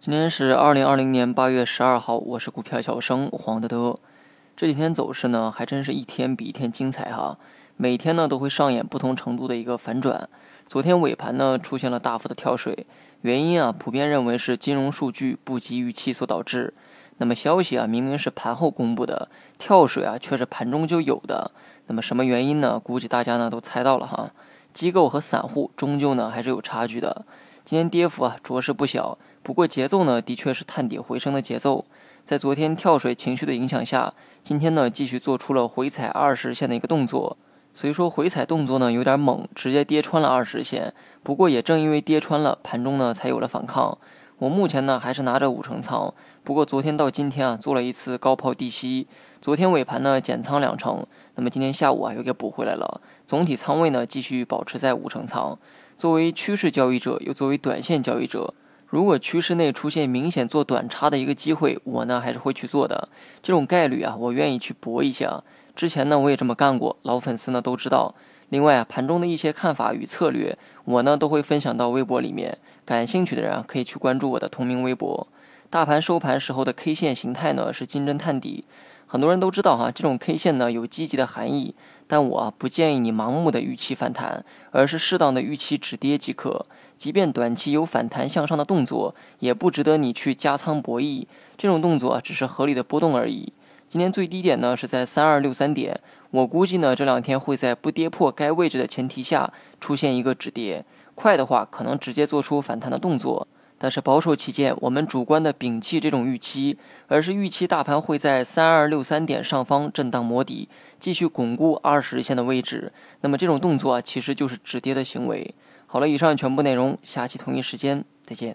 今天是二零二零年八月十二号，我是股票小生黄德德。这几天走势呢，还真是一天比一天精彩哈。每天呢都会上演不同程度的一个反转。昨天尾盘呢出现了大幅的跳水，原因啊普遍认为是金融数据不及预期所导致。那么消息啊明明是盘后公布的，跳水啊却是盘中就有的。那么什么原因呢？估计大家呢都猜到了哈。机构和散户终究呢还是有差距的。今天跌幅啊着实不小。不过节奏呢，的确是探底回升的节奏。在昨天跳水情绪的影响下，今天呢继续做出了回踩二十线的一个动作。所以说回踩动作呢有点猛，直接跌穿了二十线。不过也正因为跌穿了，盘中呢才有了反抗。我目前呢还是拿着五成仓。不过昨天到今天啊做了一次高抛低吸，昨天尾盘呢减仓两成，那么今天下午啊又给补回来了。总体仓位呢继续保持在五成仓。作为趋势交易者，又作为短线交易者。如果趋势内出现明显做短差的一个机会，我呢还是会去做的。这种概率啊，我愿意去搏一下。之前呢我也这么干过，老粉丝呢都知道。另外啊，盘中的一些看法与策略，我呢都会分享到微博里面。感兴趣的人啊，可以去关注我的同名微博。大盘收盘时候的 K 线形态呢是金针探底，很多人都知道哈，这种 K 线呢有积极的含义。但我不建议你盲目的预期反弹，而是适当的预期止跌即可。即便短期有反弹向上的动作，也不值得你去加仓博弈。这种动作只是合理的波动而已。今天最低点呢是在三二六三点，我估计呢这两天会在不跌破该位置的前提下出现一个止跌，快的话可能直接做出反弹的动作。但是保守起见，我们主观的摒弃这种预期，而是预期大盘会在三二六三点上方震荡磨底，继续巩固二十日线的位置。那么这种动作啊，其实就是止跌的行为。好了，以上全部内容，下期同一时间再见。